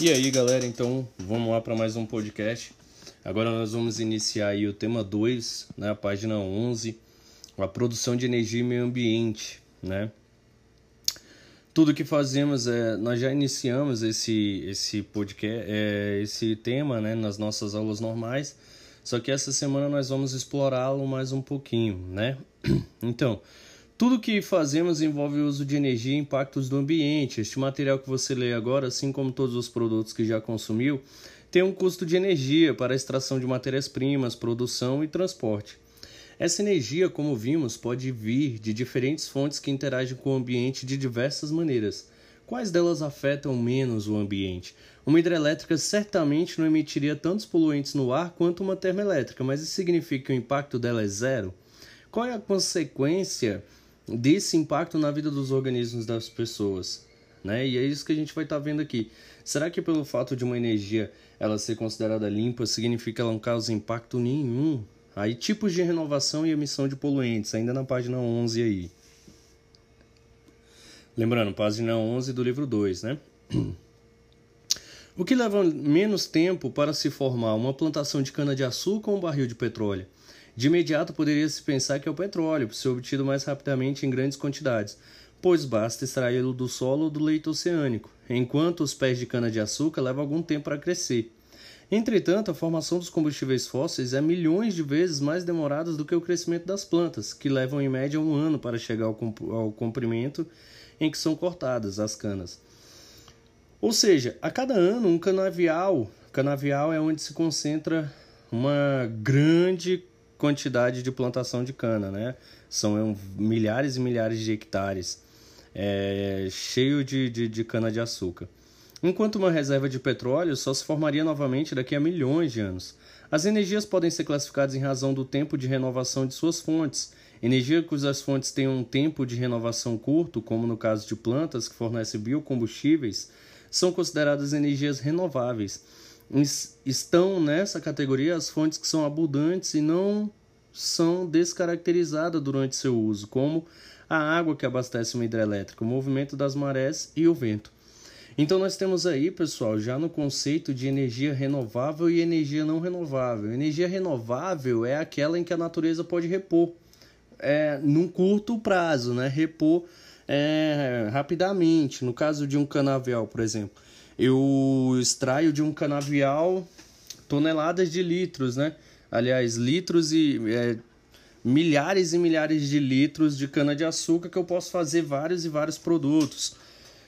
E aí, galera, então vamos lá para mais um podcast. Agora nós vamos iniciar aí o tema 2, né, a página 11, a produção de energia e meio ambiente, né? Tudo que fazemos é, nós já iniciamos esse esse podcast, é, esse tema, né, nas nossas aulas normais. Só que essa semana nós vamos explorá-lo mais um pouquinho, né? Então, tudo que fazemos envolve o uso de energia e impactos do ambiente. Este material que você lê agora, assim como todos os produtos que já consumiu, tem um custo de energia para a extração de matérias-primas, produção e transporte. Essa energia, como vimos, pode vir de diferentes fontes que interagem com o ambiente de diversas maneiras. Quais delas afetam menos o ambiente? Uma hidrelétrica certamente não emitiria tantos poluentes no ar quanto uma termoelétrica, mas isso significa que o impacto dela é zero? Qual é a consequência desse impacto na vida dos organismos das pessoas. Né? E é isso que a gente vai estar tá vendo aqui. Será que pelo fato de uma energia ela ser considerada limpa significa que ela não causa impacto nenhum? Aí tipos de renovação e emissão de poluentes, ainda na página 11 aí. Lembrando, página 11 do livro 2, né? O que leva menos tempo para se formar uma plantação de cana-de-açúcar ou um barril de petróleo? De imediato poderia se pensar que é o petróleo, por ser obtido mais rapidamente em grandes quantidades, pois basta extraí-lo do solo ou do leito oceânico, enquanto os pés de cana-de-açúcar levam algum tempo para crescer. Entretanto, a formação dos combustíveis fósseis é milhões de vezes mais demorada do que o crescimento das plantas, que levam em média um ano para chegar ao comprimento em que são cortadas as canas. Ou seja, a cada ano um canavial, canavial é onde se concentra uma grande quantidade de plantação de cana, né? São milhares e milhares de hectares é, cheio de, de, de cana-de-açúcar. Enquanto uma reserva de petróleo só se formaria novamente daqui a milhões de anos. As energias podem ser classificadas em razão do tempo de renovação de suas fontes. Energia cujas fontes têm um tempo de renovação curto, como no caso de plantas que fornecem biocombustíveis, são consideradas energias renováveis estão nessa categoria as fontes que são abundantes e não são descaracterizadas durante seu uso, como a água que abastece uma hidrelétrica, o movimento das marés e o vento. Então nós temos aí, pessoal, já no conceito de energia renovável e energia não renovável. Energia renovável é aquela em que a natureza pode repor é, num curto prazo, né? Repor é, rapidamente. No caso de um canavial, por exemplo eu extraio de um canavial toneladas de litros, né? Aliás, litros e é, milhares e milhares de litros de cana de açúcar que eu posso fazer vários e vários produtos,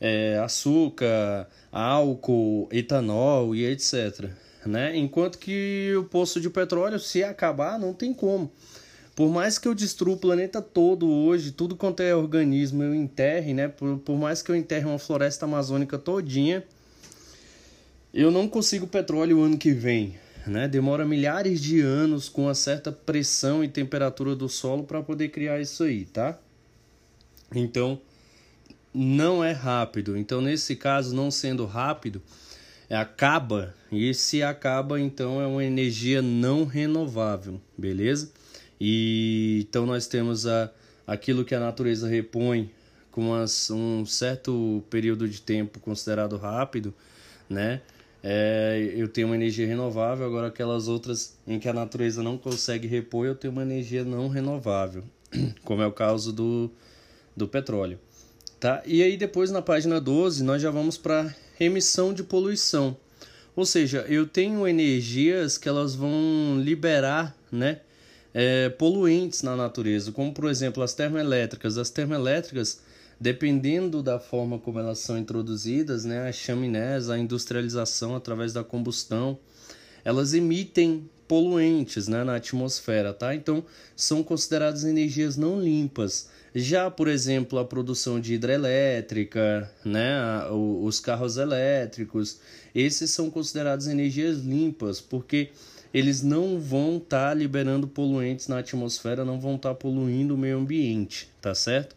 é, açúcar, álcool, etanol e etc. Né? Enquanto que o poço de petróleo, se acabar, não tem como. Por mais que eu destrua o planeta todo hoje, tudo quanto é organismo eu enterre, né? Por, por mais que eu enterre uma floresta amazônica todinha, eu não consigo petróleo ano que vem. Né? Demora milhares de anos com uma certa pressão e temperatura do solo para poder criar isso aí, tá? Então, não é rápido. Então, nesse caso, não sendo rápido, acaba. E se acaba, então é uma energia não renovável, beleza? E então nós temos a, aquilo que a natureza repõe com as, um certo período de tempo considerado rápido, né? É, eu tenho uma energia renovável, agora aquelas outras em que a natureza não consegue repor, eu tenho uma energia não renovável, como é o caso do, do petróleo. Tá? E aí depois na página 12 nós já vamos para emissão de poluição. Ou seja, eu tenho energias que elas vão liberar né, é, poluentes na natureza, como por exemplo as termoelétricas. As termoelétricas dependendo da forma como elas são introduzidas, né, as chaminés, a industrialização através da combustão, elas emitem poluentes né, na atmosfera, tá? Então são consideradas energias não limpas. Já, por exemplo, a produção de hidrelétrica, né, os carros elétricos, esses são considerados energias limpas, porque eles não vão estar tá liberando poluentes na atmosfera, não vão estar tá poluindo o meio ambiente, tá certo?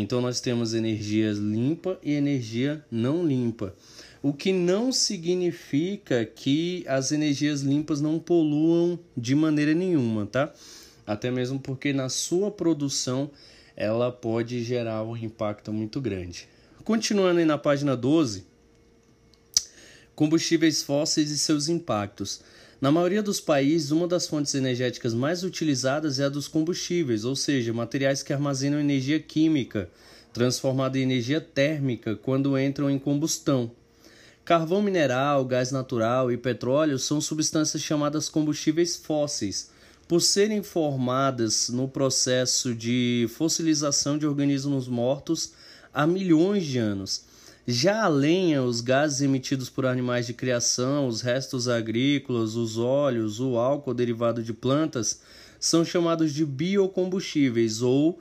Então nós temos energia limpa e energia não limpa. O que não significa que as energias limpas não poluam de maneira nenhuma, tá? Até mesmo porque na sua produção ela pode gerar um impacto muito grande. Continuando aí na página 12, Combustíveis fósseis e seus impactos. Na maioria dos países, uma das fontes energéticas mais utilizadas é a dos combustíveis, ou seja, materiais que armazenam energia química, transformada em energia térmica quando entram em combustão. Carvão mineral, gás natural e petróleo são substâncias chamadas combustíveis fósseis, por serem formadas no processo de fossilização de organismos mortos há milhões de anos. Já a lenha, os gases emitidos por animais de criação, os restos agrícolas, os óleos, o álcool derivado de plantas são chamados de biocombustíveis ou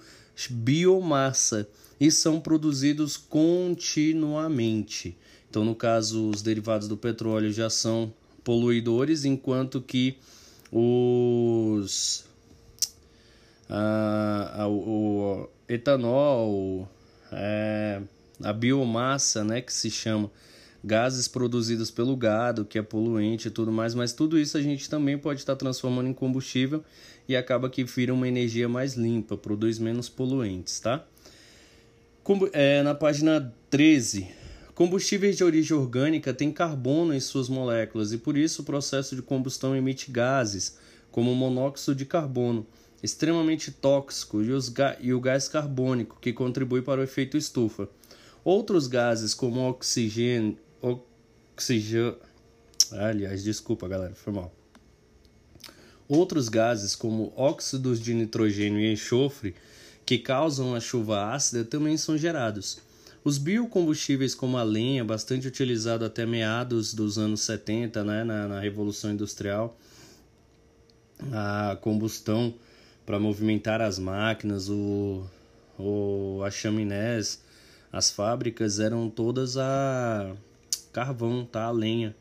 biomassa e são produzidos continuamente. Então, no caso, os derivados do petróleo já são poluidores, enquanto que os a, a, o etanol, é, a biomassa, né, que se chama gases produzidos pelo gado, que é poluente e tudo mais, mas tudo isso a gente também pode estar transformando em combustível e acaba que vira uma energia mais limpa, produz menos poluentes, tá? É, na página 13, combustíveis de origem orgânica têm carbono em suas moléculas e por isso o processo de combustão emite gases, como o monóxido de carbono, extremamente tóxico, e, os e o gás carbônico, que contribui para o efeito estufa. Outros gases, como oxigênio. Oxigênio. Aliás, desculpa, galera, foi mal. Outros gases, como óxidos de nitrogênio e enxofre, que causam a chuva ácida, também são gerados. Os biocombustíveis, como a lenha, bastante utilizado até meados dos anos 70, né, na, na Revolução Industrial, a combustão para movimentar as máquinas, o, o, as chaminés, as fábricas eram todas a carvão, tá? A lenha.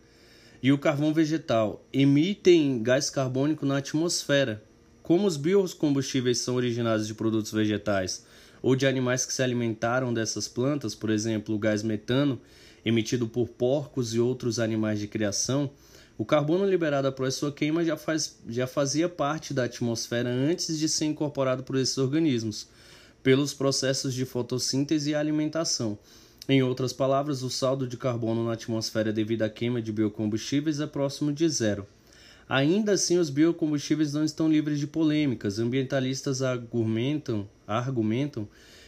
E o carvão vegetal emitem gás carbônico na atmosfera. Como os biocombustíveis são originados de produtos vegetais ou de animais que se alimentaram dessas plantas, por exemplo, o gás metano, emitido por porcos e outros animais de criação, o carbono liberado após sua queima já, faz, já fazia parte da atmosfera antes de ser incorporado por esses organismos pelos processos de fotossíntese e alimentação. Em outras palavras, o saldo de carbono na atmosfera devido à queima de biocombustíveis é próximo de zero. Ainda assim, os biocombustíveis não estão livres de polêmicas. Ambientalistas argumentam, argumentam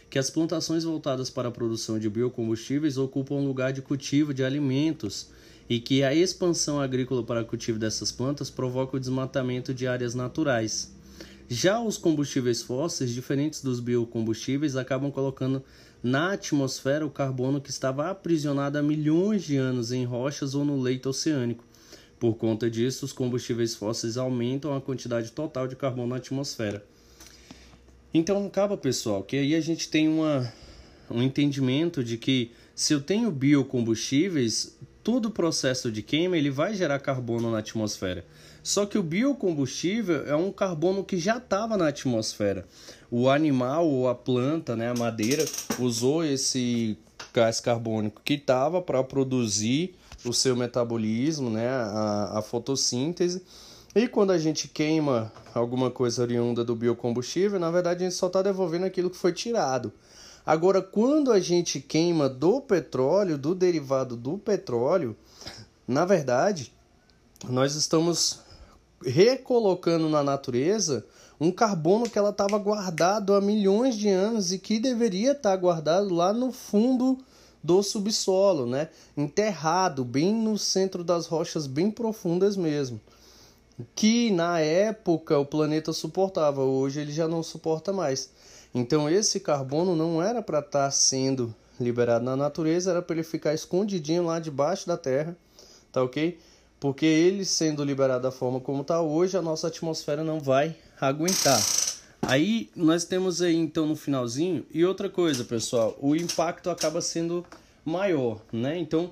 que as plantações voltadas para a produção de biocombustíveis ocupam lugar de cultivo de alimentos e que a expansão agrícola para o cultivo dessas plantas provoca o desmatamento de áreas naturais. Já os combustíveis fósseis, diferentes dos biocombustíveis, acabam colocando na atmosfera o carbono que estava aprisionado há milhões de anos em rochas ou no leito oceânico. Por conta disso, os combustíveis fósseis aumentam a quantidade total de carbono na atmosfera. Então acaba, pessoal, que aí a gente tem uma, um entendimento de que se eu tenho biocombustíveis, todo o processo de queima ele vai gerar carbono na atmosfera. Só que o biocombustível é um carbono que já estava na atmosfera. O animal ou a planta, né, a madeira, usou esse gás carbônico que estava para produzir o seu metabolismo, né, a, a fotossíntese. E quando a gente queima alguma coisa oriunda do biocombustível, na verdade a gente só está devolvendo aquilo que foi tirado. Agora, quando a gente queima do petróleo, do derivado do petróleo, na verdade, nós estamos recolocando na natureza um carbono que ela estava guardado há milhões de anos e que deveria estar guardado lá no fundo do subsolo, né? Enterrado bem no centro das rochas bem profundas mesmo. Que na época o planeta suportava, hoje ele já não suporta mais. Então esse carbono não era para estar tá sendo liberado na natureza, era para ele ficar escondidinho lá debaixo da terra, tá ok? Porque ele sendo liberado da forma como está hoje, a nossa atmosfera não vai aguentar. Aí nós temos aí então no finalzinho e outra coisa, pessoal, o impacto acaba sendo maior, né? Então,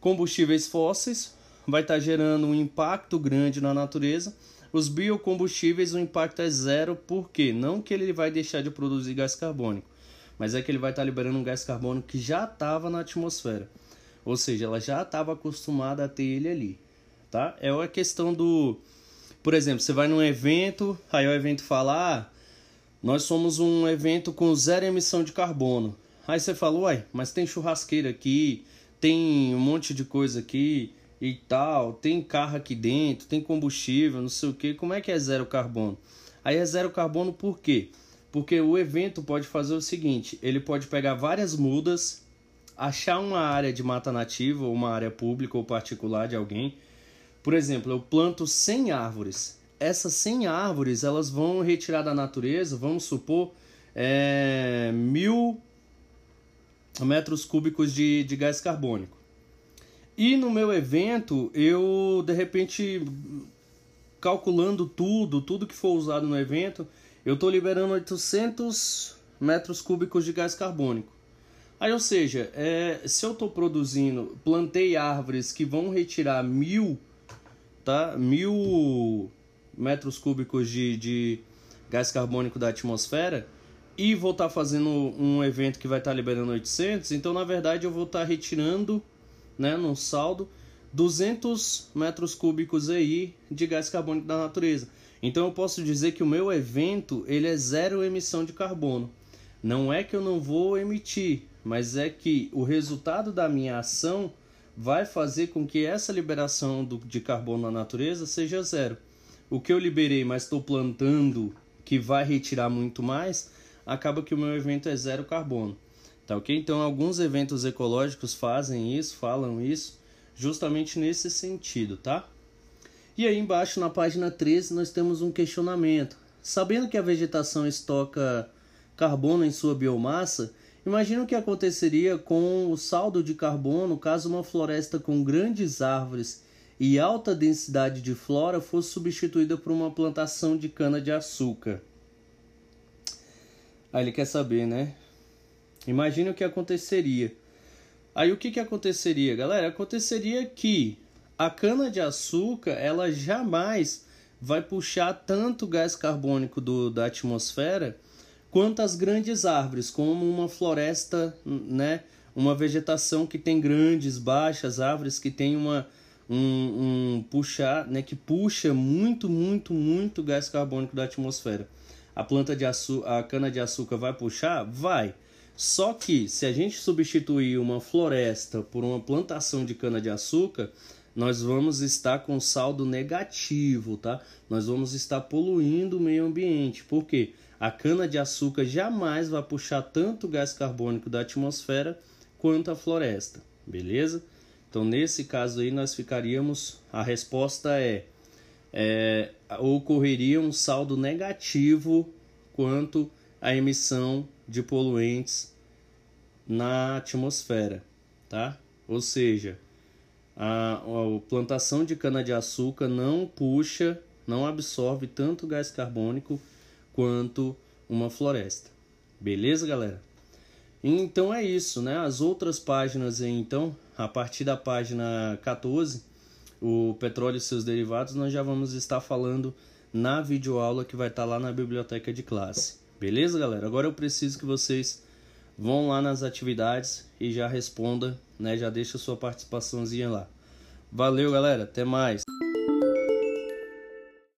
combustíveis fósseis vai estar tá gerando um impacto grande na natureza. Os biocombustíveis o impacto é zero, por quê? Não que ele vai deixar de produzir gás carbônico, mas é que ele vai estar tá liberando um gás carbônico que já estava na atmosfera. Ou seja, ela já estava acostumada a ter ele ali tá? É a questão do, por exemplo, você vai num evento, aí o evento fala, ah, nós somos um evento com zero emissão de carbono. Aí você fala, uai, mas tem churrasqueira aqui, tem um monte de coisa aqui, e tal, tem carro aqui dentro, tem combustível, não sei o que, como é que é zero carbono? Aí é zero carbono por quê? Porque o evento pode fazer o seguinte: ele pode pegar várias mudas, achar uma área de mata nativa, ou uma área pública ou particular de alguém. Por exemplo, eu planto 100 árvores. Essas 100 árvores elas vão retirar da natureza, vamos supor, é, mil metros cúbicos de, de gás carbônico. E no meu evento, eu de repente, calculando tudo, tudo que for usado no evento, eu estou liberando 800 metros cúbicos de gás carbônico. Aí, ou seja, é, se eu estou produzindo, plantei árvores que vão retirar mil, tá? mil metros cúbicos de, de gás carbônico da atmosfera e vou estar tá fazendo um evento que vai estar tá liberando 800, então na verdade eu vou estar tá retirando, né, num saldo, 200 metros cúbicos aí de gás carbônico da natureza. Então eu posso dizer que o meu evento ele é zero emissão de carbono. Não é que eu não vou emitir, mas é que o resultado da minha ação vai fazer com que essa liberação do, de carbono na natureza seja zero. O que eu liberei, mas estou plantando, que vai retirar muito mais, acaba que o meu evento é zero carbono. Tá ok? Então, alguns eventos ecológicos fazem isso, falam isso, justamente nesse sentido, tá? E aí embaixo na página 13 nós temos um questionamento. Sabendo que a vegetação estoca carbono em sua biomassa, imagina o que aconteceria com o saldo de carbono caso uma floresta com grandes árvores e alta densidade de flora fosse substituída por uma plantação de cana-de-açúcar. Aí ele quer saber, né? Imagina o que aconteceria. Aí o que, que aconteceria, galera? Aconteceria que a cana de açúcar ela jamais vai puxar tanto gás carbônico do, da atmosfera quanto as grandes árvores, como uma floresta, né? Uma vegetação que tem grandes, baixas árvores que tem uma um, um puxar, né? Que puxa muito, muito, muito gás carbônico da atmosfera. A planta de açúcar, a cana de açúcar vai puxar, vai. Só que se a gente substituir uma floresta por uma plantação de cana de açúcar, nós vamos estar com saldo negativo, tá? Nós vamos estar poluindo o meio ambiente. Por quê? A cana de açúcar jamais vai puxar tanto gás carbônico da atmosfera quanto a floresta, beleza? Então, nesse caso aí, nós ficaríamos. A resposta é, é ocorreria um saldo negativo quanto à emissão de poluentes na atmosfera, tá? Ou seja, a, a plantação de cana-de-açúcar não puxa, não absorve tanto gás carbônico quanto uma floresta. Beleza, galera? Então é isso, né? As outras páginas aí, então, a partir da página 14, o petróleo e seus derivados, nós já vamos estar falando na videoaula que vai estar lá na biblioteca de classe. Beleza, galera? Agora eu preciso que vocês vão lá nas atividades e já responda, né? Já deixa sua participaçãozinha lá. Valeu, galera. Até mais.